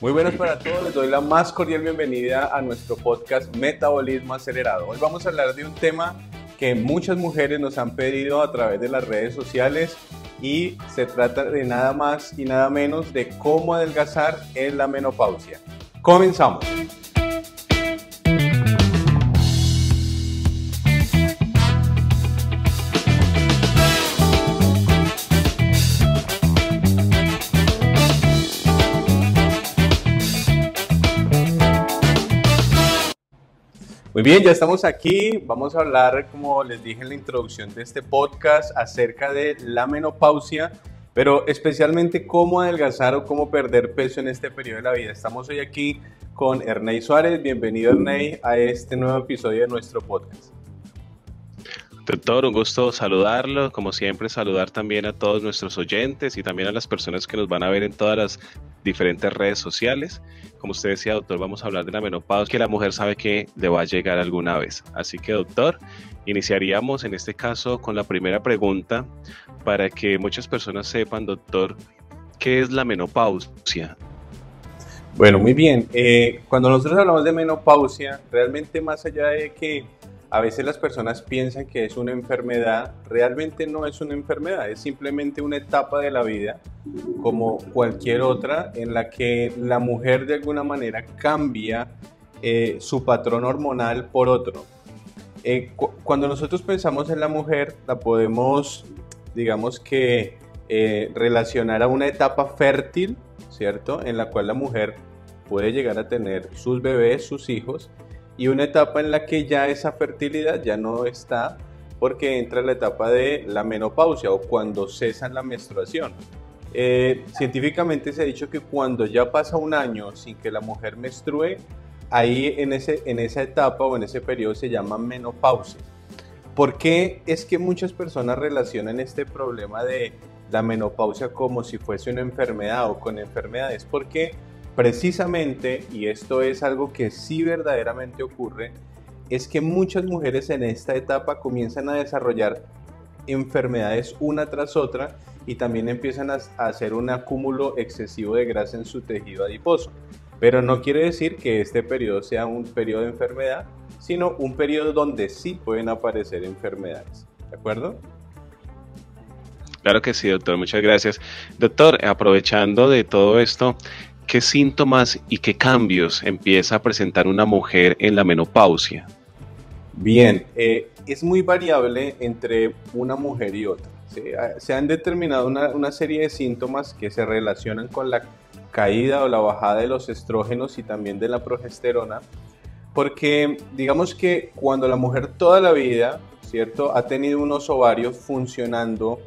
Muy buenas para todos, les doy la más cordial bienvenida a nuestro podcast Metabolismo Acelerado. Hoy vamos a hablar de un tema que muchas mujeres nos han pedido a través de las redes sociales y se trata de nada más y nada menos de cómo adelgazar en la menopausia. Comenzamos. Muy bien, ya estamos aquí. Vamos a hablar, como les dije en la introducción de este podcast, acerca de la menopausia, pero especialmente cómo adelgazar o cómo perder peso en este periodo de la vida. Estamos hoy aquí con Ernei Suárez. Bienvenido, Ernei, a este nuevo episodio de nuestro podcast. Doctor, un gusto saludarlo. Como siempre, saludar también a todos nuestros oyentes y también a las personas que nos van a ver en todas las diferentes redes sociales. Como usted decía, doctor, vamos a hablar de la menopausia, que la mujer sabe que le va a llegar alguna vez. Así que, doctor, iniciaríamos en este caso con la primera pregunta para que muchas personas sepan, doctor, ¿qué es la menopausia? Bueno, muy bien. Eh, cuando nosotros hablamos de menopausia, realmente más allá de que a veces las personas piensan que es una enfermedad, realmente no es una enfermedad, es simplemente una etapa de la vida como cualquier otra en la que la mujer de alguna manera cambia eh, su patrón hormonal por otro. Eh, cuando nosotros pensamos en la mujer, la podemos, digamos que, eh, relacionar a una etapa fértil, ¿cierto? En la cual la mujer puede llegar a tener sus bebés, sus hijos, y una etapa en la que ya esa fertilidad ya no está porque entra la etapa de la menopausia o cuando cesa la menstruación. Eh, científicamente se ha dicho que cuando ya pasa un año sin que la mujer menstrue, ahí en, ese, en esa etapa o en ese periodo se llama menopausia. ¿Por qué es que muchas personas relacionan este problema de la menopausia como si fuese una enfermedad o con enfermedades? Porque precisamente, y esto es algo que sí verdaderamente ocurre, es que muchas mujeres en esta etapa comienzan a desarrollar enfermedades una tras otra y también empiezan a, hacer un acúmulo excesivo de grasa en su tejido adiposo. Pero no quiere decir que este periodo sea un periodo de enfermedad, sino un periodo donde sí pueden aparecer enfermedades. ¿De acuerdo? Claro que sí, doctor. Muchas gracias. Doctor, aprovechando de todo esto, ¿qué síntomas y qué cambios empieza a presentar una mujer en la menopausia? Bien, eh, es muy variable entre una mujer y otra. Ah, se han determinado una, serie de síntomas que se relacionan con la caída o la bajada de los estrógenos y también de la progesterona, porque digamos que cuando la mujer toda la vida, ¿cierto? Ha tenido unos ovarios funcionando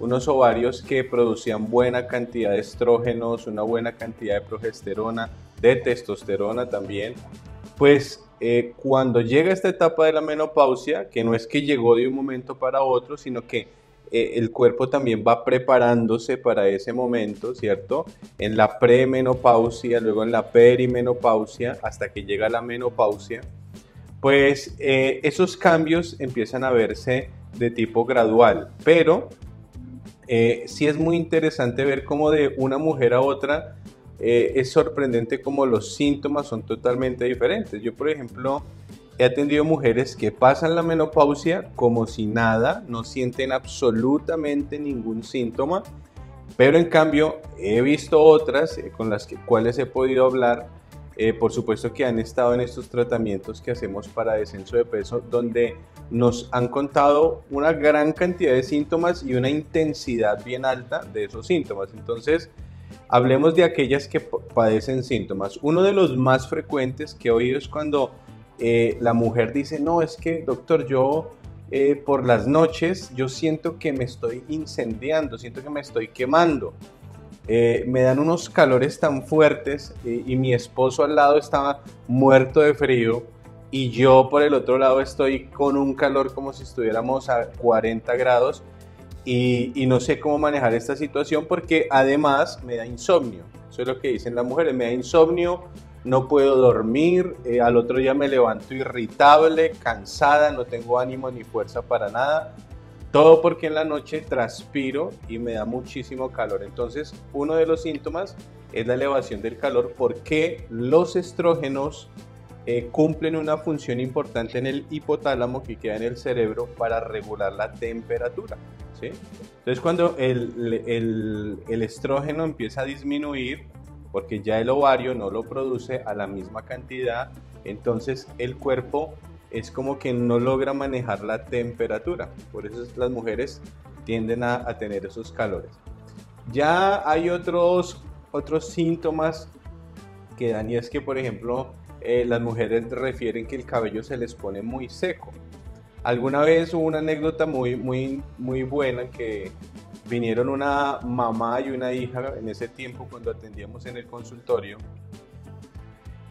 unos ovarios que producían buena cantidad de estrógenos, una buena cantidad de progesterona, de testosterona también, pues eh, cuando llega esta etapa de la menopausia, que no es que llegó de un momento para otro, sino que eh, el cuerpo también va preparándose para ese momento, ¿cierto? En la premenopausia, luego en la perimenopausia, hasta que llega la menopausia, pues eh, esos cambios empiezan a verse de tipo gradual, pero eh, sí es muy interesante ver cómo de una mujer a otra eh, es sorprendente cómo los síntomas son totalmente diferentes. Yo, por ejemplo, he atendido mujeres que pasan la menopausia como si nada, no sienten absolutamente ningún síntoma, pero en cambio he visto otras eh, con las que, cuales he podido hablar eh, por supuesto que han estado en estos tratamientos que hacemos para descenso de peso, donde nos han contado una gran cantidad de síntomas y una intensidad bien alta de esos síntomas. Entonces, hablemos de aquellas que padecen síntomas. Uno de los más frecuentes que he oído es cuando eh, la mujer dice, no, es que doctor, yo eh, por las noches yo siento que me estoy incendiando, siento que me estoy quemando. Eh, me dan unos calores tan fuertes y, mi esposo al lado estaba muerto de frío y yo por el otro lado estoy con un calor como si estuviéramos a 40 grados y, no sé cómo manejar esta situación porque además me da insomnio. Eso es lo que dicen las mujeres, me da insomnio, no puedo dormir, eh, al otro día me levanto irritable, cansada, no tengo ánimo ni fuerza para nada todo porque en la noche transpiro y me da muchísimo calor. Entonces, uno de los síntomas es la elevación del calor porque los estrógenos eh, cumplen una función importante en el hipotálamo que queda en el cerebro para regular la temperatura. ¿sí? Entonces cuando el, estrógeno empieza a disminuir, porque ya el ovario no lo produce a la misma cantidad, entonces el cuerpo es como que no logra manejar la temperatura. Por eso las mujeres tienden a, tener esos calores. Ya hay otros, otros síntomas que dan y es que, por ejemplo, eh, las mujeres refieren que el cabello se les pone muy seco. Alguna vez hubo una anécdota muy, muy, muy buena que vinieron una mamá y una hija en ese tiempo cuando atendíamos en el consultorio.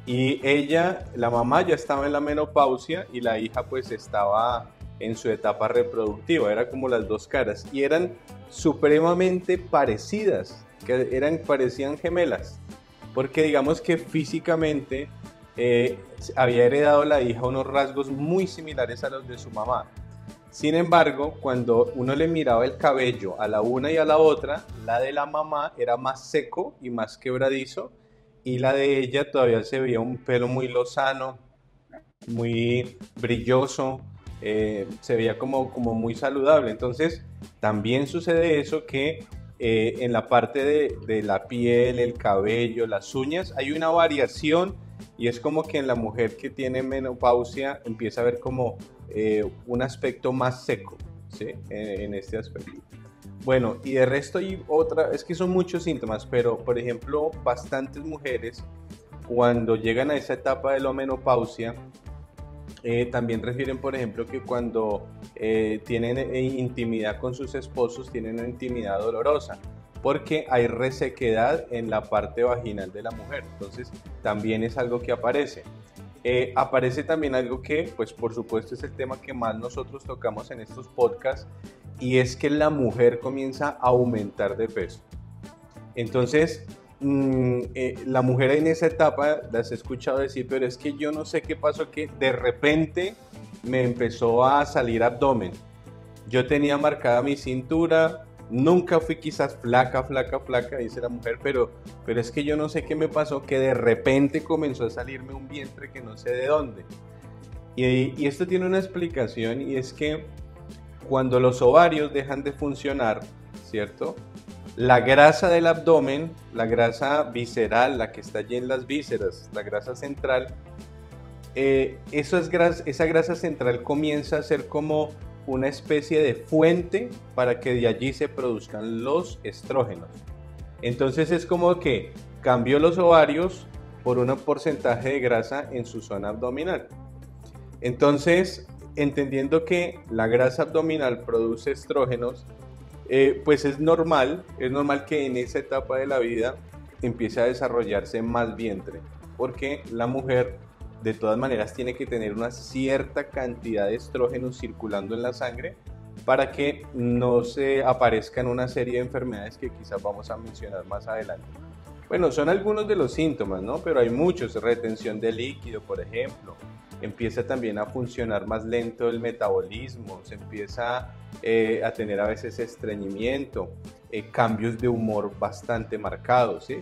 Y ella, la mamá ya estaba en la menopausia y la hija pues estaba en su etapa reproductiva, era como las dos caras. Y eran supremamente parecidas, que eran parecían gemelas, porque digamos que físicamente eh, había heredado la hija unos rasgos muy similares a los de su mamá. Sin embargo, cuando uno le miraba el cabello a la una y a la otra, la de la mamá era más seco y más quebradizo y la de ella todavía se veía un pelo muy lozano, muy brilloso, eh, se veía como, como muy saludable. Entonces, también sucede eso que eh, en la parte de, de la piel, el cabello, las uñas, hay una variación y es como que en la mujer que tiene menopausia empieza a ver como eh, un aspecto más seco, ¿sí? En, este aspecto. Bueno, y de resto hay otra, es que son muchos síntomas, pero por ejemplo, bastantes mujeres cuando llegan a esa etapa de la menopausia, eh, también refieren, por ejemplo, que cuando eh, tienen intimidad con sus esposos, tienen una intimidad dolorosa porque hay resequedad en la parte vaginal de la mujer. Entonces, también es algo que aparece. Eh, aparece también algo que, pues por supuesto, es el tema que más nosotros tocamos en estos podcasts y es que la mujer comienza a aumentar de peso. Entonces, mm, eh, la mujer en esa etapa las he escuchado decir, pero es que yo no sé qué pasó, que de repente me empezó a salir abdomen. Yo tenía marcada mi cintura, Nunca fui quizás flaca, flaca, flaca, dice la mujer, pero, pero es que yo no sé qué me pasó, que de repente comenzó a salirme un vientre que no sé de dónde. Y, esto tiene una explicación y es que cuando los ovarios dejan de funcionar, ¿cierto? La grasa del abdomen, la grasa visceral, la que está allí en las vísceras, la grasa central, eh, eso es esa grasa central comienza a ser como una especie de fuente para que de allí se produzcan los estrógenos. Entonces es como que cambió los ovarios por un porcentaje de grasa en su zona abdominal. Entonces, entendiendo que la grasa abdominal produce estrógenos, eh, pues es normal, es normal que en esa etapa de la vida empiece a desarrollarse más vientre, porque la mujer de todas maneras tiene que tener una cierta cantidad de estrógenos circulando en la sangre para que no se aparezcan una serie de enfermedades que quizás vamos a mencionar más adelante. Bueno, son algunos de los síntomas, ¿no? Pero hay muchos, retención de líquido, por ejemplo. Empieza también a funcionar más lento el metabolismo, se empieza eh, a tener a veces estreñimiento, eh, cambios de humor bastante marcados, ¿sí?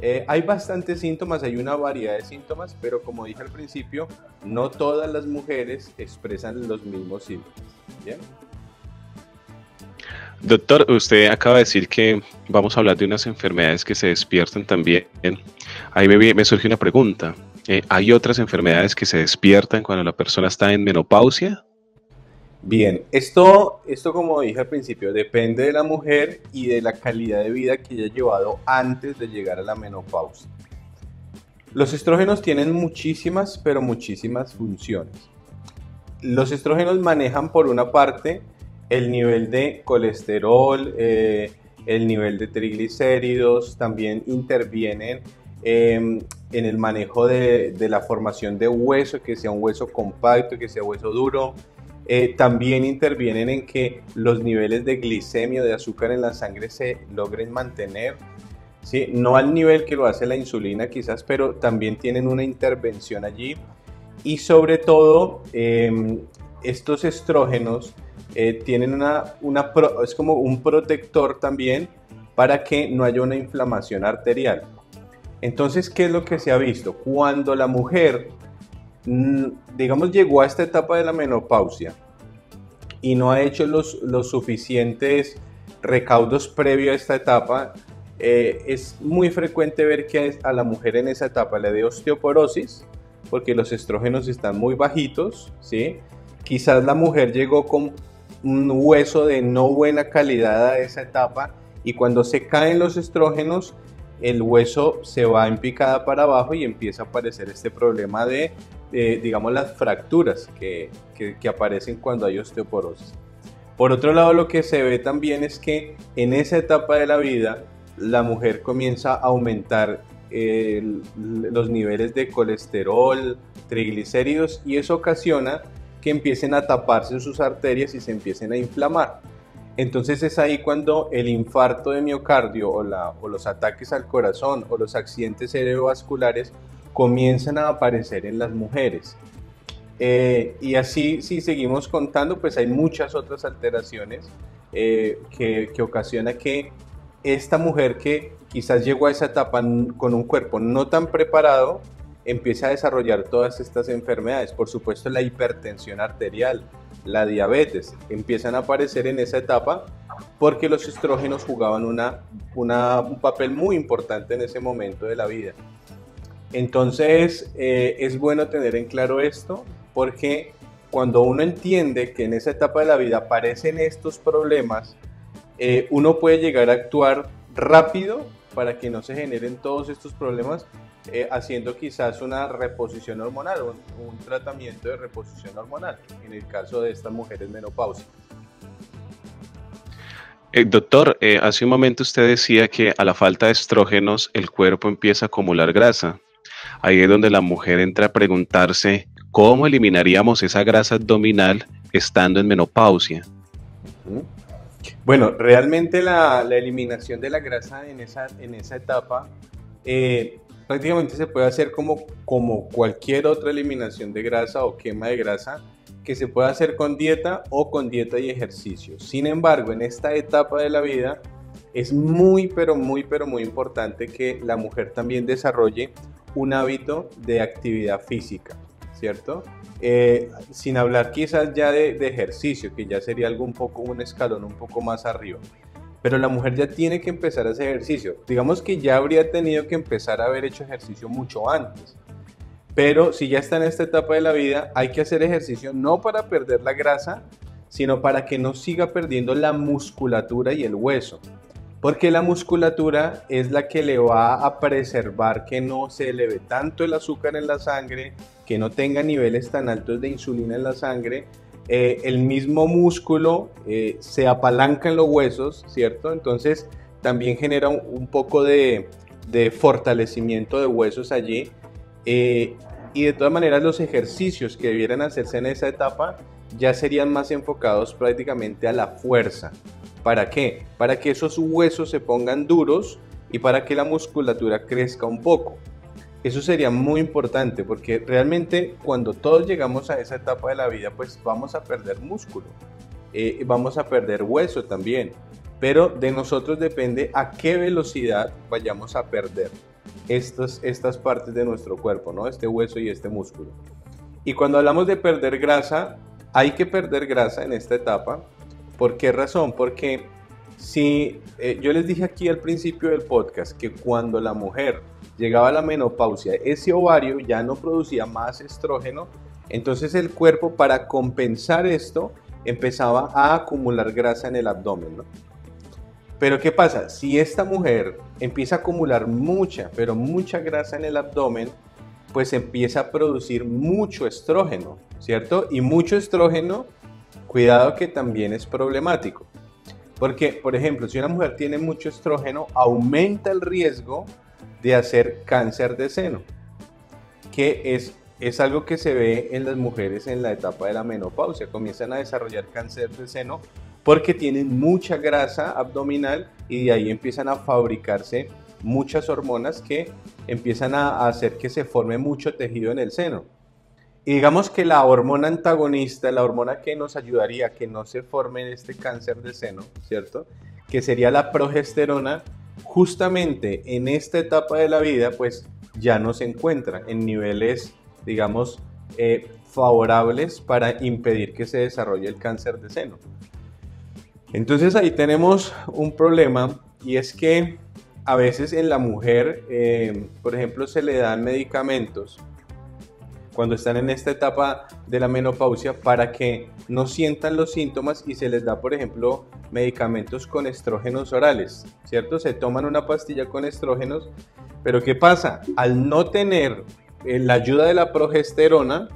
Eh, hay bastantes síntomas, hay una variedad de síntomas, pero como dije al principio, no todas las mujeres expresan los mismos síntomas. Doctor, usted acaba de decir que vamos a hablar de unas enfermedades que se despiertan también. Ahí me, me surge una pregunta. Eh, ¿Hay otras enfermedades que se despiertan cuando la persona está en menopausia? Bien, esto, esto como dije al principio, depende de la mujer y de la calidad de vida que haya llevado antes de llegar a la menopausia. Los estrógenos tienen muchísimas, pero muchísimas funciones. Los estrógenos manejan por una parte el nivel de colesterol, eh, el nivel de triglicéridos, también intervienen em, en el manejo de, de la formación de hueso, que sea un hueso compacto, que sea hueso duro, eh, también intervienen en que los niveles de glicemia, de azúcar en la sangre se logren mantener, ¿sí? no al nivel que lo hace la insulina quizás, pero también tienen una intervención allí. Y sobre todo, em, estos estrógenos eh, tienen una, es como un protector también para que no haya una inflamación arterial. Entonces, ¿qué es lo que se ha visto? Cuando la mujer, digamos, llegó a esta etapa de la menopausia y no ha hecho los, los suficientes recaudos previo a esta etapa, eh, es muy frecuente ver que a la mujer en esa etapa le dé osteoporosis, porque los estrógenos están muy bajitos, ¿sí? Quizás la mujer llegó con un hueso de no buena calidad a esa etapa y cuando se caen los estrógenos, el hueso se va en picada para abajo y empieza a aparecer este problema de, digamos, las fracturas que, que aparecen cuando hay osteoporosis. Por otro lado, lo que se ve también es que en esa etapa de la vida, la mujer comienza a aumentar los niveles de colesterol, triglicéridos y eso ocasiona que empiecen a taparse sus arterias y se empiecen a inflamar. Entonces es ahí cuando el infarto de miocardio o, o los ataques al corazón o los accidentes cerebrovasculares comienzan a aparecer en las mujeres. Eh, y así, si seguimos contando, pues hay muchas otras alteraciones eh, que, que ocasiona que esta mujer que quizás llegó a esa etapa con un cuerpo no tan preparado, empieza a desarrollar todas estas enfermedades. Por supuesto, la hipertensión arterial, la diabetes, empiezan a aparecer en esa etapa porque los estrógenos jugaban una, un papel muy importante en ese momento de la vida. Entonces, eh, es bueno tener en claro esto porque cuando uno entiende que en esa etapa de la vida aparecen estos problemas, eh, uno puede llegar a actuar rápido para que no se generen todos estos problemas, eh, haciendo quizás una reposición hormonal, un, un, tratamiento de reposición hormonal, en el caso de estas mujeres menopáusicas. Eh, doctor, hace un momento usted decía que a la falta de estrógenos el cuerpo empieza a acumular grasa. Ahí es donde la mujer entra a preguntarse cómo eliminaríamos esa grasa abdominal estando en menopausia. Bueno, realmente la, eliminación de la grasa en esa, en esa etapa eh, prácticamente se puede hacer como, como cualquier otra eliminación de grasa o quema de grasa que se puede hacer con dieta o con dieta y ejercicio. Sin embargo, en esta etapa de la vida es muy, pero muy, pero muy importante que la mujer también desarrolle un hábito de actividad física, ¿cierto? Eh, sin hablar quizás ya de, ejercicio, que ya sería algo un poco, un escalón un poco más arriba. Pero la mujer ya tiene que empezar hacer ejercicio. Digamos que ya habría tenido que empezar a haber hecho ejercicio mucho antes. Pero si ya está en esta etapa de la vida, hay que hacer ejercicio no para perder la grasa, sino para que no siga perdiendo la musculatura y el hueso porque la musculatura es la que le va a preservar que no se eleve tanto el azúcar en la sangre, que no tenga niveles tan altos de insulina en la sangre. Eh, el mismo músculo eh, se apalanca en los huesos, ¿cierto? Entonces también genera un, poco de, fortalecimiento de huesos allí. Eh, y de todas maneras los ejercicios que debieran hacerse en esa etapa ya serían más enfocados prácticamente a la fuerza, ¿Para qué? Para que esos huesos se pongan duros y para que la musculatura crezca un poco. Eso sería muy importante porque realmente cuando todos llegamos a esa etapa de la vida, pues vamos a perder músculo, eh, vamos a perder hueso también, pero de nosotros depende a qué velocidad vayamos a perder estas, estas partes de nuestro cuerpo, ¿no? Este hueso y este músculo. Y cuando hablamos de perder grasa, hay que perder grasa en esta etapa ¿Por qué razón? Porque si eh, yo les dije aquí al principio del podcast que cuando la mujer llegaba a la menopausia, ese ovario ya no producía más estrógeno, entonces el cuerpo para compensar esto empezaba a acumular grasa en el abdomen. Pero ¿qué pasa? Si esta mujer empieza a acumular mucha, pero mucha grasa en el abdomen, pues empieza a producir mucho estrógeno, ¿cierto? Y mucho estrógeno Cuidado que también es problemático. Porque, por ejemplo, si una mujer tiene mucho estrógeno, aumenta el riesgo de hacer cáncer de seno, que es, es algo que se ve en las mujeres en la etapa de la menopausia. Comienzan a desarrollar cáncer de seno porque tienen mucha grasa abdominal y de ahí empiezan a fabricarse muchas hormonas que empiezan a hacer que se forme mucho tejido en el seno. Y digamos que la hormona antagonista, la hormona que nos ayudaría a que no se forme este cáncer de seno, ¿cierto? Que sería la progesterona, justamente en esta etapa de la vida, pues ya no se encuentra en niveles, digamos, eh, favorables para impedir que se desarrolle el cáncer de seno. Entonces ahí tenemos un problema y es que a veces en la mujer, eh, por ejemplo, se le dan medicamentos cuando están en esta etapa de la menopausia para que no sientan los síntomas y se les da, por ejemplo, medicamentos con estrógenos orales, ¿cierto? Se toman una pastilla con estrógenos, pero ¿qué pasa? Al no tener eh, la ayuda de la progesterona,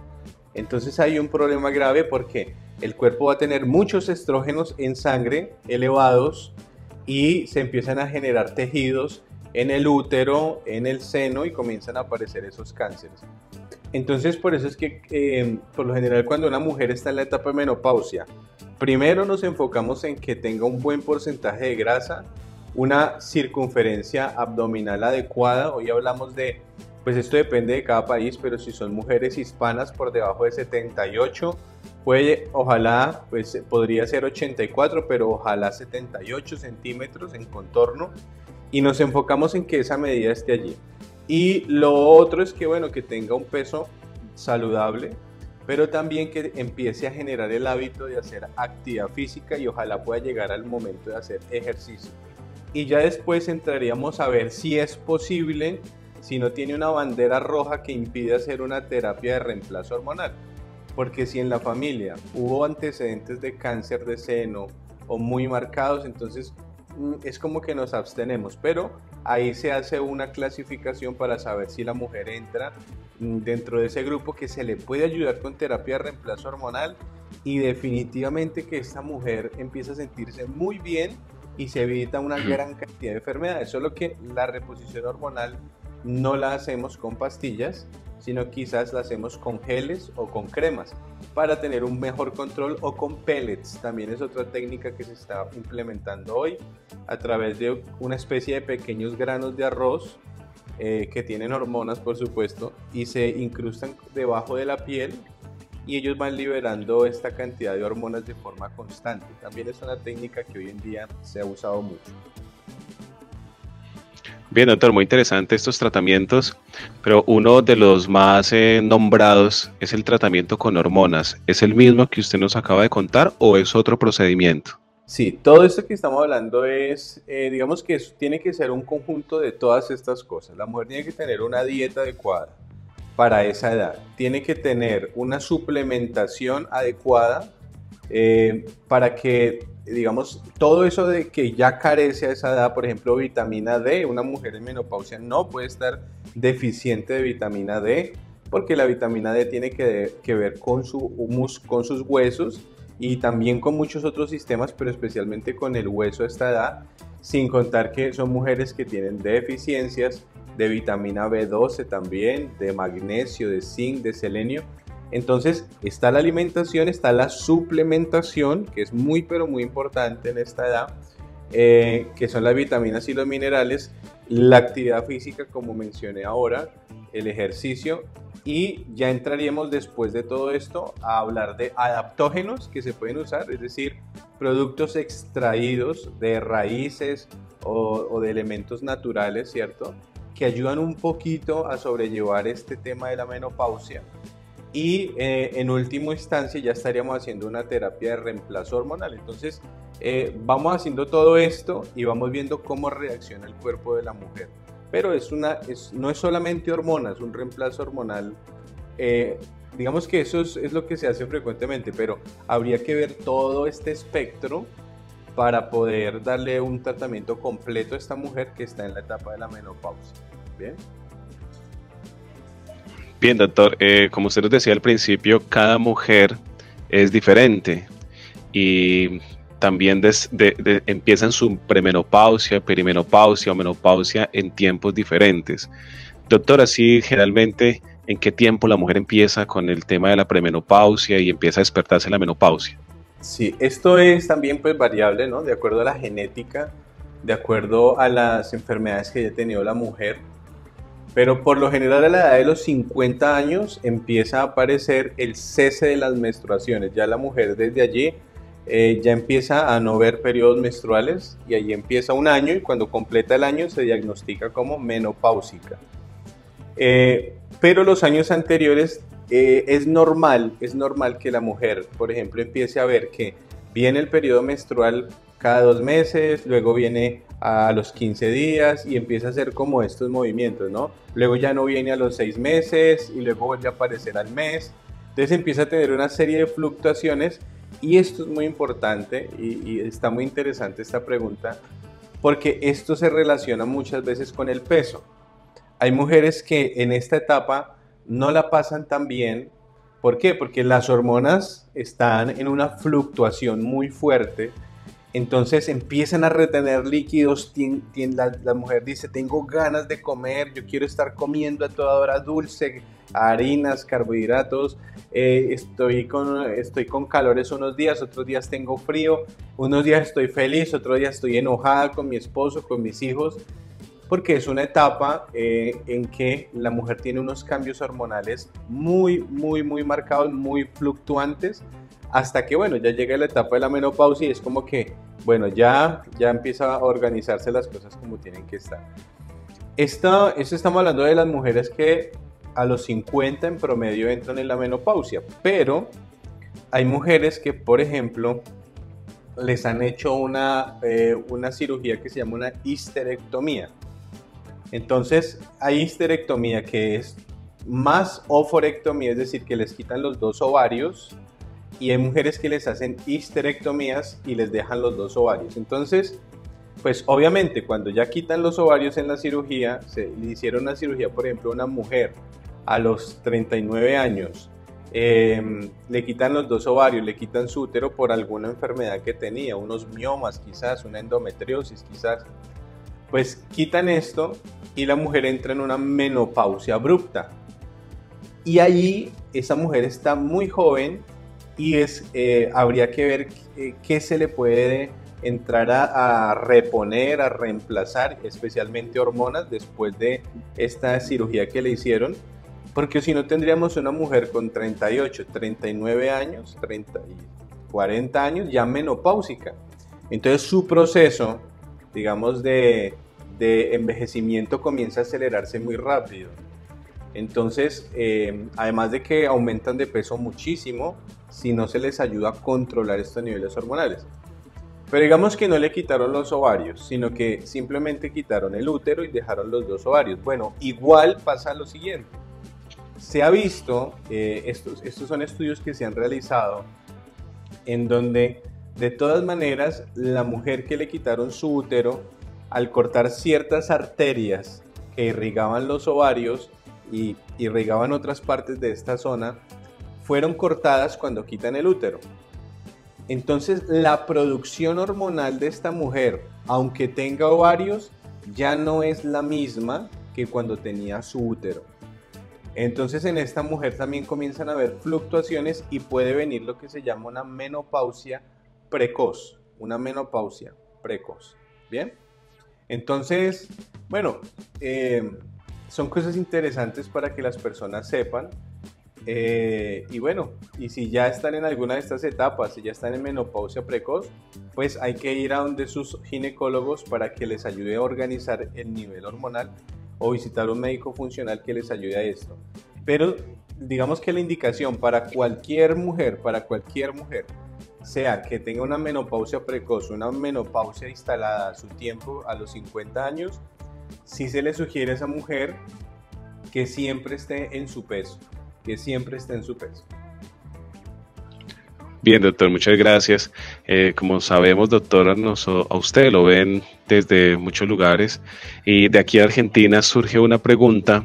entonces hay un problema grave porque el cuerpo va a tener muchos estrógenos en sangre elevados y se empiezan a generar tejidos en el útero, en el seno y comienzan a aparecer esos cánceres. Entonces por eso es que eh, por lo general cuando una mujer está en la etapa de menopausia, primero nos enfocamos en que tenga un buen porcentaje de grasa, una circunferencia abdominal adecuada, hoy hablamos de, pues esto depende de cada país, pero si son mujeres hispanas por debajo de 78, puede, ojalá, pues podría ser 84, pero ojalá 78 centímetros en contorno y nos enfocamos en que esa medida esté allí. Y lo otro es que, bueno, que tenga un peso saludable, pero también que empiece a generar el hábito de hacer actividad física y ojalá pueda llegar al momento de hacer ejercicio. Y ya después entraríamos a ver si es posible, si no tiene una bandera roja que impide hacer una terapia de reemplazo hormonal. Porque si en la familia hubo antecedentes de cáncer de seno o muy marcados, entonces mm, es como que nos abstenemos, pero ahí se hace una clasificación para saber si la mujer entra mm, dentro de ese grupo que se le puede ayudar con terapia de reemplazo hormonal y definitivamente que esta mujer empieza a sentirse muy bien y se evita una gran cantidad de enfermedades, solo que la reposición hormonal no la hacemos con pastillas, sino quizás la hacemos con geles o con cremas para tener un mejor control o con pellets. También es otra técnica que se está implementando hoy a través de una especie de pequeños granos de arroz eh, que tienen hormonas, por supuesto, y se incrustan debajo de la piel y ellos van liberando esta cantidad de hormonas de forma constante. También es una técnica que hoy en día se ha usado mucho. Bien, doctor, muy interesante estos tratamientos, pero uno de los más eh, nombrados es el tratamiento con hormonas. ¿Es el mismo que usted nos acaba de contar o es otro procedimiento? Sí, todo esto que estamos hablando es, eh, digamos que tiene que ser un conjunto de todas estas cosas. La mujer tiene que tener una dieta adecuada para esa edad, tiene que tener una suplementación adecuada eh, para que digamos, todo eso de que ya carece a esa edad, por ejemplo, vitamina D, una mujer en menopausia no puede estar deficiente de vitamina D, porque la vitamina D tiene que, ver con, su humus, con sus huesos y también con muchos otros sistemas, pero especialmente con el hueso a esta edad, sin contar que son mujeres que tienen deficiencias de vitamina B12 también, de magnesio, de zinc, de selenio, entonces está la alimentación, está la suplementación, que es muy pero muy importante en esta edad, eh, que son las vitaminas y los minerales, la actividad física, como mencioné ahora, el ejercicio, y ya entraríamos después de todo esto a hablar de adaptógenos que se pueden usar, es decir, productos extraídos de raíces o, o de elementos naturales, ¿cierto? Que ayudan un poquito a sobrellevar este tema de la menopausia y eh, en última instancia ya estaríamos haciendo una terapia de reemplazo hormonal. Entonces eh, vamos haciendo todo esto y vamos viendo cómo reacciona el cuerpo de la mujer. Pero es una, no es solamente hormonas, un reemplazo hormonal. Eh, digamos que eso es, es, lo que se hace frecuentemente, pero habría que ver todo este espectro para poder darle un tratamiento completo a esta mujer que está en la etapa de la menopausia. Bien. Bien, doctor, eh, como usted nos decía al principio, cada mujer es diferente y también empieza en su premenopausia, perimenopausia o menopausia en tiempos diferentes. Doctor, así generalmente, ¿en qué tiempo la mujer empieza con el tema de la premenopausia y empieza a despertarse la menopausia? Sí, esto es también pues variable, ¿no? De acuerdo a la genética, de acuerdo a las enfermedades que haya tenido la mujer Pero por lo general a la edad de los 50 años empieza a aparecer el cese de las menstruaciones. Ya la mujer desde allí eh, ya empieza a no ver periodos menstruales y ahí empieza un año y cuando completa el año se diagnostica como menopáusica. Eh, pero los años anteriores eh, es normal, es normal que la mujer, por ejemplo, empiece a ver que viene el periodo menstrual cada dos meses, luego viene a los 15 días y empieza a hacer como estos movimientos, ¿no? Luego ya no viene a los seis meses y luego vuelve a aparecer al mes. Entonces empieza a tener una serie de fluctuaciones y esto es muy importante y, y está muy interesante esta pregunta porque esto se relaciona muchas veces con el peso. Hay mujeres que en esta etapa no la pasan tan bien. ¿Por qué? Porque las hormonas están en una fluctuación muy fuerte. Entonces empiezan a retener líquidos. la, mujer dice, tengo ganas de comer, yo quiero estar comiendo a toda hora dulce, harinas, carbohidratos. Eh, estoy, con, estoy con calores unos días, otros días tengo frío, unos días estoy feliz, otros días estoy enojada con mi esposo, con mis hijos porque es una etapa eh, en que la mujer tiene unos cambios hormonales muy, muy, muy marcados, muy fluctuantes, hasta que, bueno, ya llega la etapa de la menopausia y es como que, bueno, ya, ya empieza a organizarse las cosas como tienen que estar. Esto, esto estamos hablando de las mujeres que a los 50 en promedio entran en la menopausia, pero hay mujeres que, por ejemplo, les han hecho una, eh, una cirugía que se llama una histerectomía. Entonces, hay histerectomía que es más oforectomía, es decir, que les quitan los dos ovarios y hay mujeres que les hacen histerectomías y les dejan los dos ovarios. Entonces, pues obviamente cuando ya quitan los ovarios en la cirugía, se le hicieron una cirugía, por ejemplo, a una mujer a los 39 años, em, le quitan los dos ovarios, le quitan su útero por alguna enfermedad que tenía, unos miomas quizás, una endometriosis quizás, pues quitan esto y la mujer entra en una menopausia abrupta. Y allí esa mujer está muy joven y es, eh, habría que ver qué se le puede entrar a, reponer, a reemplazar, especialmente hormonas después de esta cirugía que le hicieron, porque si no tendríamos una mujer con 38, 39 años, 30 40 años ya menopáusica. Entonces su proceso digamos, de, envejecimiento comienza a acelerarse muy rápido. Entonces, eh, además de que aumentan de peso muchísimo, si no se les ayuda a controlar estos niveles hormonales. Pero digamos que no le quitaron los ovarios, sino que simplemente quitaron el útero y dejaron los dos ovarios. Bueno, igual pasa lo siguiente. Se ha visto, eh, estos, estos son estudios que se han realizado, en donde de todas maneras, la mujer que le quitaron su útero, al cortar ciertas arterias que irrigaban los ovarios y irrigaban otras partes de esta zona, fueron cortadas cuando quitan el útero. Entonces, la producción hormonal de esta mujer, aunque tenga ovarios, ya no es la misma que cuando tenía su útero. Entonces en esta mujer también comienzan a haber fluctuaciones y puede venir lo que se llama una menopausia precoz, una menopausia precoz. ¿Bien? Entonces, bueno, eh, son cosas interesantes para que las personas sepan. Eh, y bueno, y si ya están en alguna de estas etapas, si ya están en menopausia precoz, pues hay que ir a donde sus ginecólogos para que les ayude a organizar el nivel hormonal o visitar un médico funcional que les ayude a esto. Pero digamos que la indicación para cualquier mujer, para cualquier mujer sea que tenga una menopausia precoz, una menopausia instalada a su tiempo, a los 50 años, sí se le sugiere a esa mujer que siempre esté en su peso, que siempre esté en su peso. Bien, doctor, muchas gracias. Eh, como sabemos, doctora, a usted lo ven desde muchos lugares y de aquí a Argentina surge una pregunta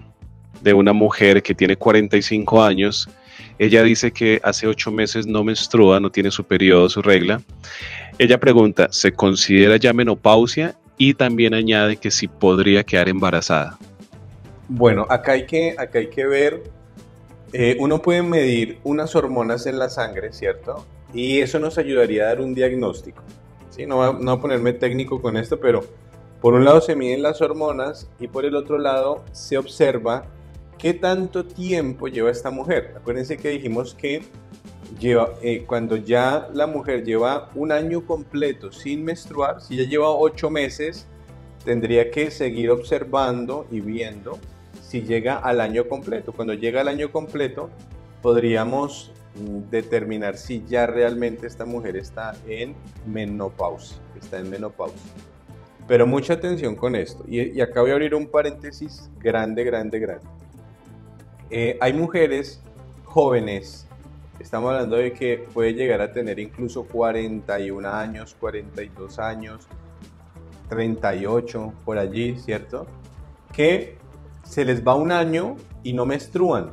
de una mujer que tiene 45 años ella dice que hace ocho meses no menstrua, no tiene su periodo, su regla. Ella pregunta, ¿se considera ya menopausia? Y también añade que si podría quedar embarazada. Bueno, acá hay que, acá hay que ver, eh, uno puede medir unas hormonas en la sangre, ¿cierto? Y eso nos ayudaría a dar un diagnóstico. ¿sí? No, no voy a ponerme técnico con esto, pero Por un lado se miden las hormonas y por el otro lado se observa qué tanto tiempo lleva esta mujer. Acuérdense que dijimos que lleva, eh, cuando ya la mujer lleva un año completo sin menstruar, si ya lleva ocho meses, tendría que seguir observando y viendo si llega al año completo. Cuando llega al año completo, podríamos mm, determinar si ya realmente esta mujer está en menopausia, está en menopausia. Pero mucha atención con esto. Y, acá voy a abrir un paréntesis grande, grande, grande. Eh, hay mujeres jóvenes, estamos hablando de que puede llegar a tener incluso 41 años, 42 años, 38, por allí, ¿cierto? Que se les va un año y no menstruan.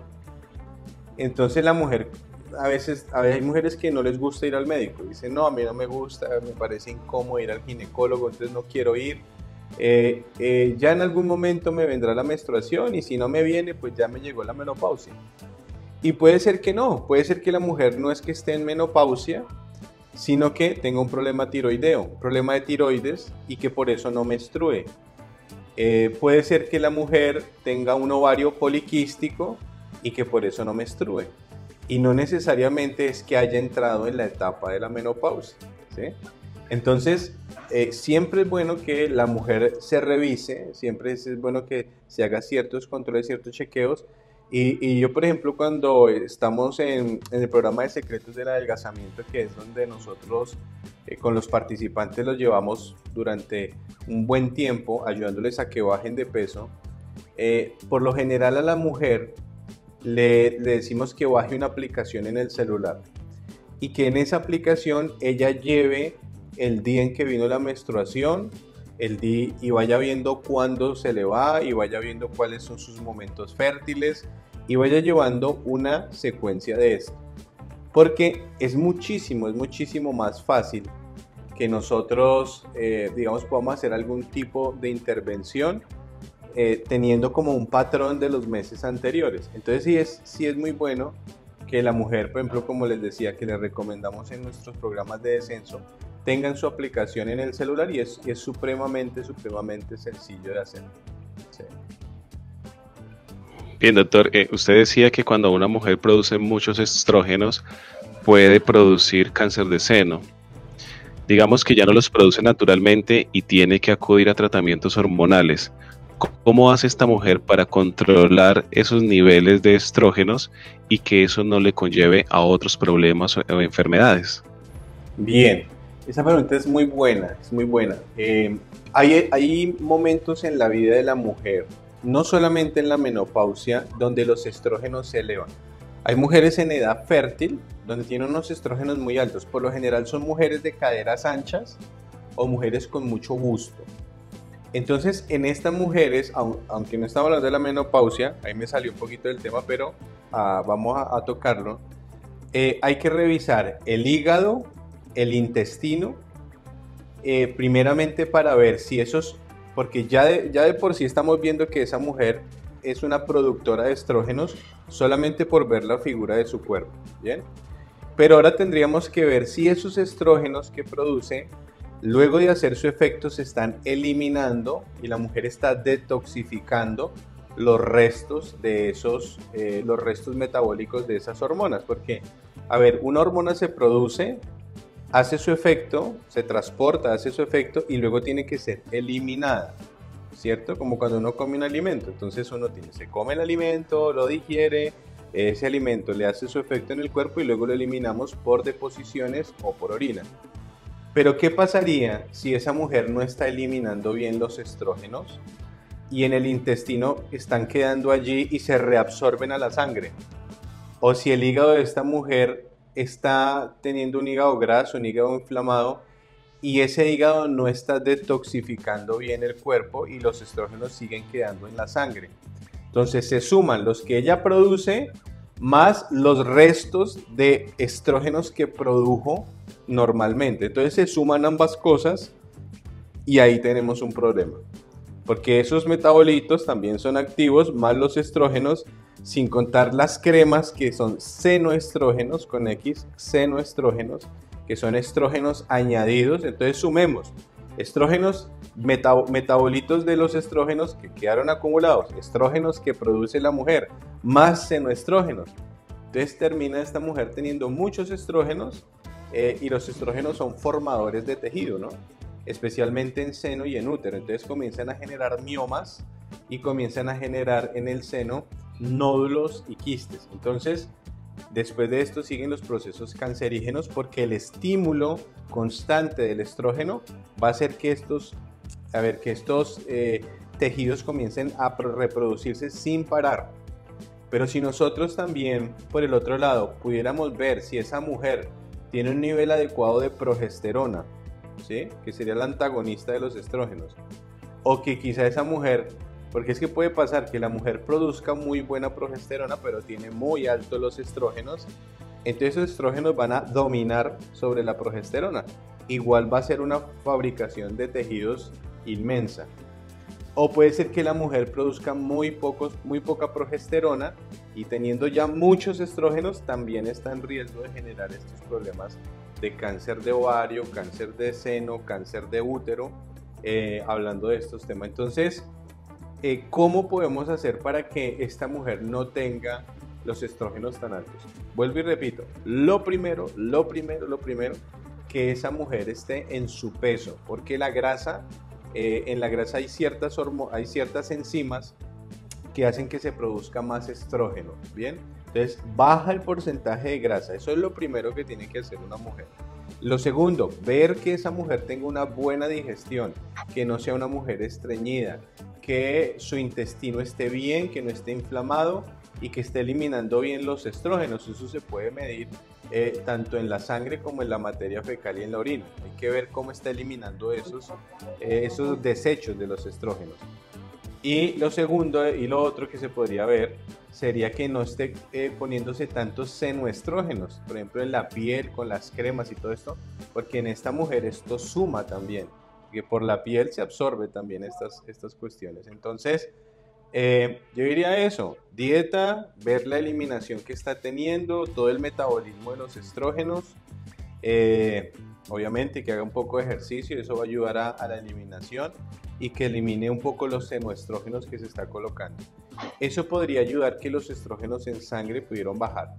Entonces la mujer, a veces, hay mujeres que no les gusta ir al médico. Dicen, no, a mí no me gusta, me parece incómodo ir al ginecólogo, entonces no quiero ir. Eh, eh, ya en algún momento me vendrá la menstruación y si no me viene, pues ya me llegó la menopausia. Y puede ser que no, puede ser que la mujer no es que esté en menopausia, sino que tenga un problema tiroideo, un problema de tiroides y que por eso no menstrue. Eh, puede ser que la mujer tenga un ovario poliquístico y que por eso no menstrue. Y no necesariamente es que haya entrado en la etapa de la menopausia. Entonces, eh, siempre es bueno que la mujer se revise, siempre es bueno que se haga ciertos controles, ciertos chequeos y, yo, por ejemplo, cuando estamos en, el programa de secretos del adelgazamiento, que es donde nosotros eh, con los participantes los llevamos durante un buen tiempo, ayudándoles a que bajen de peso, eh, por lo general a la mujer le, le decimos que baje una aplicación en el celular y que en esa aplicación ella lleve el día en que vino la menstruación, el día y vaya viendo cuándo se le va y vaya viendo cuáles son sus momentos fértiles y vaya llevando una secuencia de esto. Porque es muchísimo, es muchísimo más fácil que nosotros, eh, digamos, podamos hacer algún tipo de intervención eh, teniendo como un patrón de los meses anteriores. Entonces sí es, sí es muy bueno que la mujer, por ejemplo, como les decía, que le recomendamos en nuestros programas de descenso, tengan su aplicación en el celular y es, es supremamente, supremamente sencillo de hacer. Bien, doctor, eh, usted decía que cuando una mujer produce muchos estrógenos puede producir cáncer de seno. Digamos que ya no los produce naturalmente y tiene que acudir a tratamientos hormonales. ¿Cómo hace esta mujer para controlar esos niveles de estrógenos y que eso no le conlleve a otros problemas o enfermedades? Bien, esa pregunta es muy buena, es muy buena. Eh, hay, hay momentos en la vida de la mujer no solamente en la menopausia, donde los estrógenos se elevan. Hay mujeres en edad fértil donde tienen unos estrógenos muy altos. Por lo general son mujeres de caderas anchas o mujeres con mucho gusto. Entonces, en estas mujeres, aunque no estamos hablando de la menopausia, ahí me salió un poquito del tema, pero ah, vamos a, tocarlo, eh, hay que revisar el hígado, el intestino, eh, primeramente para ver si esos porque ya de, ya de por sí estamos viendo que esa mujer es una productora de estrógenos solamente por ver la figura de su cuerpo, ¿bien? Pero ahora tendríamos que ver si esos estrógenos que produce, luego de hacer su efecto, se están eliminando y la mujer está detoxificando los restos de esos, eh, los restos metabólicos de esas hormonas. Porque, a ver, una hormona se produce hace su efecto, se transporta, hace su efecto y luego tiene que ser eliminada, ¿cierto? Como cuando uno come un alimento, entonces uno tiene, se come el alimento, lo digiere, ese alimento le hace su efecto en el cuerpo y luego lo eliminamos por deposiciones o por orina. Pero ¿qué pasaría si esa mujer no está eliminando bien los estrógenos y en el intestino están quedando allí y se reabsorben a la sangre? O si el hígado de esta mujer está teniendo un hígado graso, un hígado inflamado, y ese hígado no está detoxificando bien el cuerpo y los estrógenos siguen quedando en la sangre. Entonces se suman los que ella produce más los restos de estrógenos que produjo normalmente. Entonces se suman ambas cosas y ahí tenemos un problema. Porque esos metabolitos también son activos, más los estrógenos, sin contar las cremas que son senoestrógenos con X, senoestrógenos, que son estrógenos añadidos. Entonces sumemos estrógenos, metabolitos de los estrógenos que quedaron acumulados, estrógenos que produce la mujer, más senoestrógenos. Entonces termina esta mujer teniendo muchos estrógenos eh, y los estrógenos son formadores de tejido, ¿no? Especialmente en seno y en útero. Entonces comienzan a generar miomas y comienzan a generar en el seno nódulos y quistes. Entonces, después de esto siguen los procesos cancerígenos porque el estímulo constante del estrógeno va a hacer que estos, a ver, que estos eh, tejidos comiencen a reproducirse sin parar. Pero si nosotros también, por el otro lado, pudiéramos ver si esa mujer tiene un nivel adecuado de progesterona, ¿sí? que sería el antagonista de los estrógenos, o que quizá esa mujer, porque es que puede pasar que la mujer produzca muy buena progesterona, pero tiene muy altos los estrógenos, entonces esos estrógenos van a dominar sobre la progesterona. Igual va a ser una fabricación de tejidos inmensa. O puede ser que la mujer produzca muy, pocos, muy poca progesterona y teniendo ya muchos estrógenos también está en riesgo de generar estos problemas de cáncer de ovario, cáncer de seno, cáncer de útero, eh, hablando de estos temas. Entonces, eh, ¿cómo podemos hacer para que esta mujer no tenga los estrógenos tan altos? Vuelvo y repito, lo primero, lo primero, lo primero, que esa mujer esté en su peso, porque la grasa eh, en la grasa hay ciertas, hay ciertas enzimas que hacen que se produzca más estrógeno, ¿bien? Entonces, baja el porcentaje de grasa. Eso es lo primero que tiene que hacer una mujer. Lo segundo, ver que esa mujer tenga una buena digestión, que no sea una mujer estreñida, que su intestino esté bien, que no esté inflamado y que esté eliminando bien los estrógenos. Eso se puede medir eh, tanto en la sangre como en la materia fecal y en la orina. Hay que ver cómo está eliminando esos, eh, esos desechos de los estrógenos. Y lo segundo y lo otro que se podría ver sería que no esté eh, poniéndose tantos senoestrógenos, por ejemplo en la piel, con las cremas y todo esto, porque en esta mujer esto suma también, que por la piel se absorbe también estas, estas cuestiones. Entonces, eh, yo diría eso, dieta, ver la eliminación que está teniendo, todo el metabolismo de los estrógenos, eh, obviamente que haga un poco de ejercicio, eso va a ayudar a, la eliminación y que elimine un poco los senoestrógenos que se está colocando. Eso podría ayudar que los estrógenos en sangre pudieran bajar.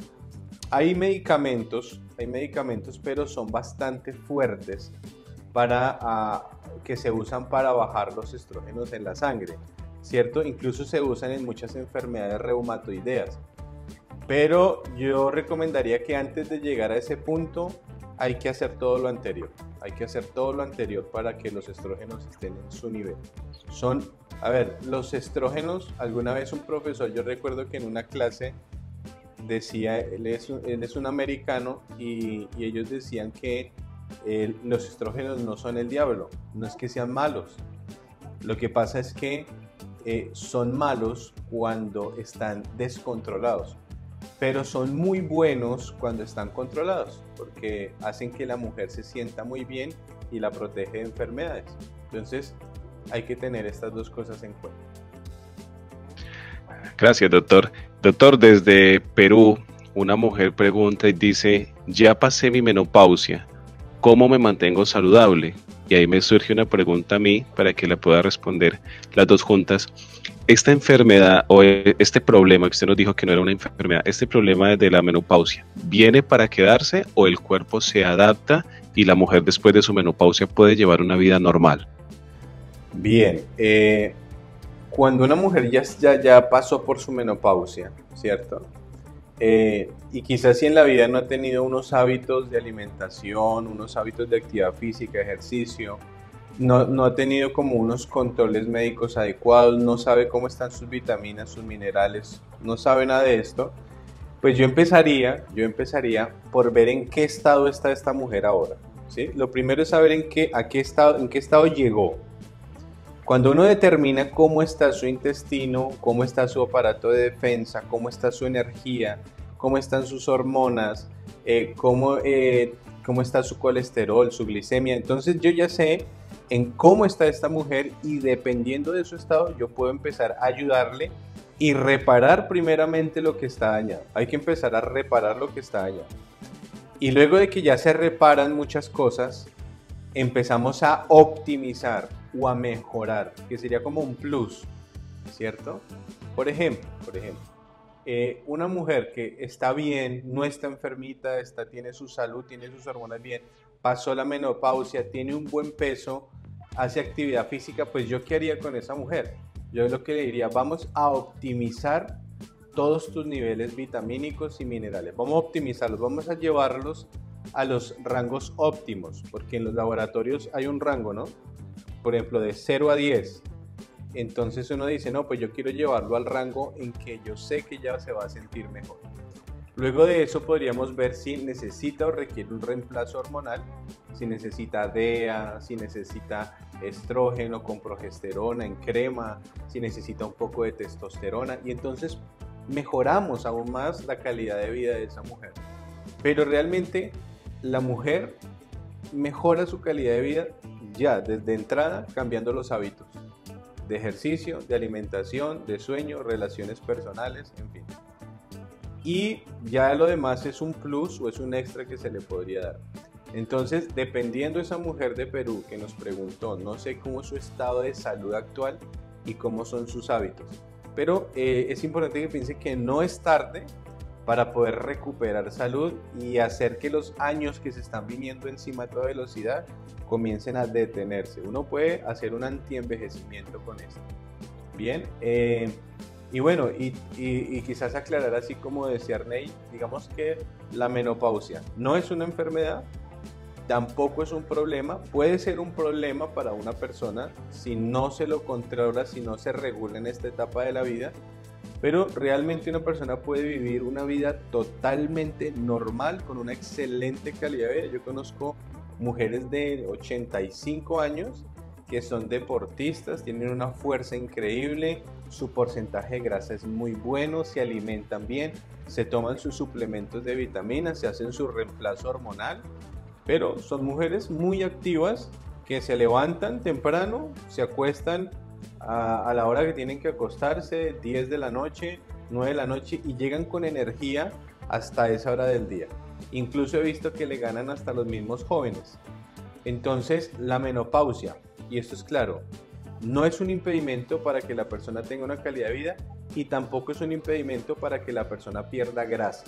Hay medicamentos, hay medicamentos, pero son bastante fuertes para que se usan para bajar los estrógenos en la sangre. ¿cierto? Incluso se usan en muchas enfermedades reumatoideas. Pero yo recomendaría que antes de llegar a ese punto hay que hacer todo lo anterior. Hay que hacer todo lo anterior para que los estrógenos estén en su nivel. Son, a ver, los estrógenos, alguna vez un profesor, yo recuerdo que en una clase decía, él es, un americano y, ellos decían que los estrógenos no son el diablo, no es que sean malos. Lo que pasa es que eh, son malos cuando están descontrolados, pero son muy buenos cuando están controlados, porque hacen que la mujer se sienta muy bien y la protege de enfermedades. Entonces, hay que tener estas dos cosas en cuenta. Gracias, doctor. Doctor, desde Perú, una mujer pregunta y dice, ya pasé mi menopausia, ¿cómo me mantengo saludable? Y ahí me surge una pregunta a mí para que la pueda responder las dos juntas. Esta enfermedad o este problema que usted nos dijo que no era una enfermedad, este problema de la menopausia, ¿viene para quedarse o el cuerpo se adapta y la mujer después de su menopausia puede llevar una vida normal? Bien, eh, cuando una mujer ya, ya, ya pasó por su menopausia, ¿cierto? Eh, y quizás si en la vida no ha tenido unos hábitos de alimentación, unos hábitos de actividad física, ejercicio, no, no, ha tenido como unos controles médicos adecuados, no sabe cómo están sus vitaminas, sus minerales, no sabe nada de esto, pues yo empezaría, yo empezaría por ver en qué estado está esta mujer ahora. ¿sí? Lo primero es saber en qué, a qué estado, en qué estado llegó. Cuando uno determina cómo está su intestino, cómo está su aparato de defensa, cómo está su energía, cómo están sus hormonas, eh, cómo, eh, cómo está su colesterol, su glicemia, entonces yo ya sé en cómo está esta mujer y dependiendo de su estado yo puedo empezar a ayudarle y reparar primeramente lo que está dañado. Hay que empezar a reparar lo que está dañado. Y luego de que ya se reparan muchas cosas, empezamos a optimizar o a mejorar, que sería como un plus, ¿cierto? Por ejemplo, por ejemplo, eh, una mujer que está bien, no está enfermita, está, tiene su salud, tiene sus hormonas bien, pasó la menopausia, tiene un buen peso, hace actividad física, pues yo qué haría con esa mujer? Yo lo que le diría, vamos a optimizar todos tus niveles vitamínicos y minerales. Vamos a optimizarlos, vamos a llevarlos a los rangos óptimos, porque en los laboratorios hay un rango, ¿no? Por ejemplo, de 0 a 10. Entonces uno dice, no, pues yo quiero llevarlo al rango en que yo sé que ya se va a sentir mejor. Luego de eso podríamos ver si necesita o requiere un reemplazo hormonal, si necesita DEA, si necesita estrógeno con progesterona en crema, si necesita un poco de testosterona y entonces mejoramos aún más la calidad de vida de esa mujer. Pero realmente la mujer mejora su calidad de vida ya desde entrada cambiando los hábitos de ejercicio, de alimentación, de sueño, relaciones personales, en fin. Y ya lo demás es un plus o es un extra que se le podría dar. Entonces, dependiendo de esa mujer de Perú que nos preguntó, no sé cómo su estado de salud actual y cómo son sus hábitos, pero eh, es importante que piense que no es tarde para poder recuperar salud y hacer que los años que se están viniendo encima a toda velocidad comiencen a detenerse. Uno puede hacer un antienvejecimiento con esto. Bien, eh, y bueno, y, quizás aclarar así como decía Arney, digamos que la menopausia no es una enfermedad, tampoco es un problema, puede ser un problema para una persona si no se lo controla, si no se regula en esta etapa de la vida, pero realmente una persona puede vivir una vida totalmente normal, con una excelente calidad de vida. Yo conozco mujeres de 85 años que son deportistas, tienen una fuerza increíble, su porcentaje de grasa es muy bueno, se alimentan bien, se toman sus suplementos de vitaminas, se hacen su reemplazo hormonal, pero son mujeres muy activas que se levantan temprano, se acuestan a, la hora que tienen que acostarse, 10 de la noche, 9 de la noche, y llegan con energía hasta esa hora del día. Incluso he visto que le ganan hasta los mismos jóvenes. Entonces, la menopausia, y esto es claro, no es un impedimento para que la persona tenga una calidad de vida y tampoco es un impedimento para que la persona pierda grasa.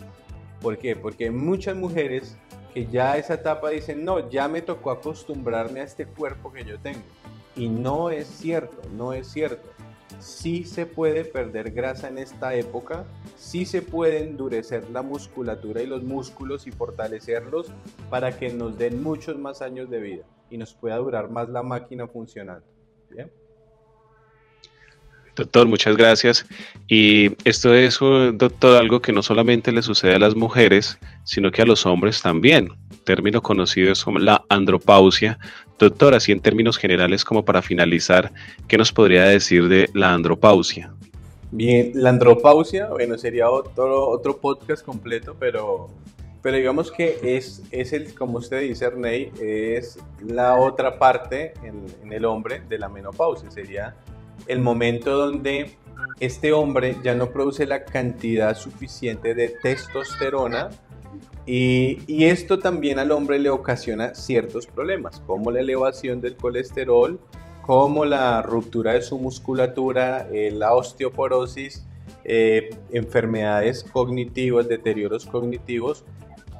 ¿Por qué? Porque muchas mujeres que ya a esa etapa dicen, no, ya me tocó acostumbrarme a este cuerpo que yo tengo. Y no es cierto, no es cierto. Sí se puede perder grasa en esta época, sí se puede endurecer la musculatura y los músculos y fortalecerlos para que nos den muchos más años de vida y nos pueda durar más la máquina funcionando. ¿Bien? Doctor, muchas gracias. Y esto es, doctor, algo que no solamente le sucede a las mujeres, sino que a los hombres también. Término conocido es como la andropausia. Doctor, así en términos generales, como para finalizar, ¿qué nos podría decir de la andropausia? Bien, la andropausia, bueno, sería otro, otro podcast completo, pero, pero digamos que es, es el, como usted dice, Ernei, es la otra parte en el hombre de la menopausia, sería el momento donde este hombre ya no produce la cantidad suficiente de testosterona y, esto también al hombre le ocasiona ciertos problemas, como la elevación del colesterol, como la ruptura de su musculatura, eh, la osteoporosis, eh, enfermedades cognitivas, deterioros cognitivos,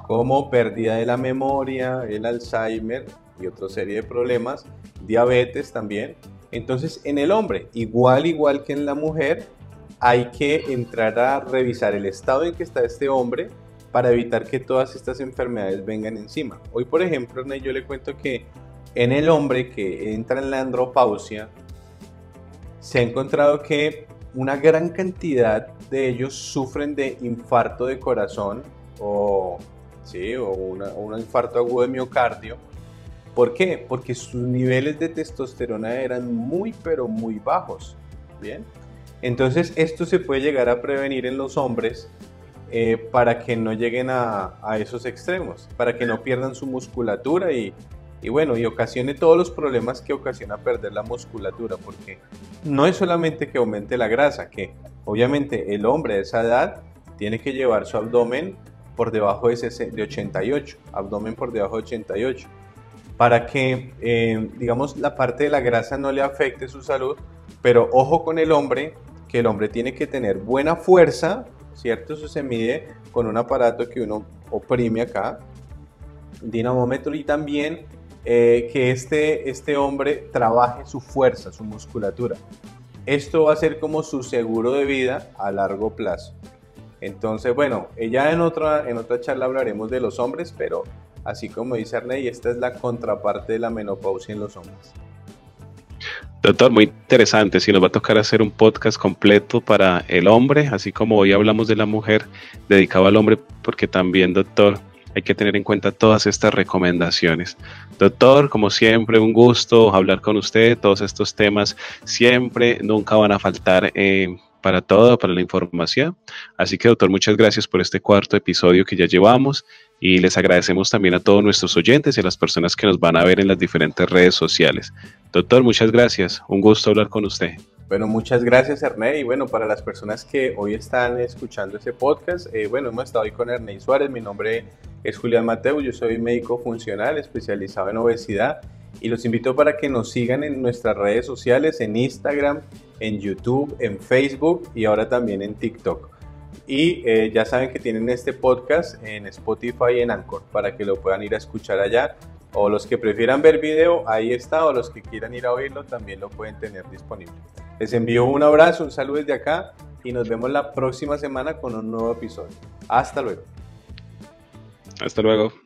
como pérdida de la memoria, el Alzheimer y otra serie de problemas, diabetes también. Entonces, en el hombre, igual, igual que en la mujer, hay que entrar a revisar el estado en que está este hombre para evitar que todas estas enfermedades vengan encima. Hoy, por ejemplo, yo le cuento que en el hombre que entra en la andropausia, se ha encontrado que una gran cantidad de ellos sufren de infarto de corazón o, ¿sí? o un infarto agudo de miocardio ¿Por qué? Porque sus niveles de testosterona eran muy, pero muy bajos. Bien. Entonces, esto se puede llegar a prevenir en los hombres eh, para que no lleguen a, esos extremos, para que no pierdan su musculatura y, y bueno, y ocasione todos los problemas que ocasiona perder la musculatura, porque no es solamente que aumente la grasa, que obviamente el hombre de esa edad tiene que llevar su abdomen por debajo de, de 88, abdomen por debajo de 88 para que, eh, digamos, la parte de la grasa no le afecte su salud, pero ojo con el hombre, que el hombre tiene que tener buena fuerza, ¿cierto? Eso se mide con un aparato que uno oprime acá, dinamómetro, y también eh, que este, este hombre trabaje su fuerza, su musculatura. Esto va a ser como su seguro de vida a largo plazo. Entonces, bueno, ya en otra, en otra charla hablaremos de los hombres, pero así como dice Arney, esta es la contraparte de la menopausia en los hombres. Doctor, muy interesante. Si nos va a tocar hacer un podcast completo para el hombre, así como hoy hablamos de la mujer, dedicado al hombre, porque también, doctor, hay que tener en cuenta todas estas recomendaciones. Doctor, como siempre, un gusto hablar con usted. Todos estos temas siempre, nunca van a faltar. Eh, para todo, para la información. Así que, doctor, muchas gracias por este cuarto episodio que ya llevamos y les agradecemos también a todos nuestros oyentes y a las personas que nos van a ver en las diferentes redes sociales. Doctor, muchas gracias. Un gusto hablar con usted. Bueno, muchas gracias Ernei. Y bueno, para las personas que hoy están escuchando este podcast, eh, bueno, hemos estado hoy con Ernei Suárez. Mi nombre es Julián Mateo, yo soy médico funcional especializado en obesidad y los invito para que nos sigan en nuestras redes sociales, en Instagram, en YouTube, en Facebook y ahora también en TikTok. Y eh, ya saben que tienen este podcast en Spotify y en Anchor para que lo puedan ir a escuchar allá. O los que prefieran ver video, ahí está. O los que quieran ir a oírlo, también lo pueden tener disponible. Les envío un abrazo, un saludo desde acá y nos vemos la próxima semana con un nuevo episodio. Hasta luego. Hasta luego.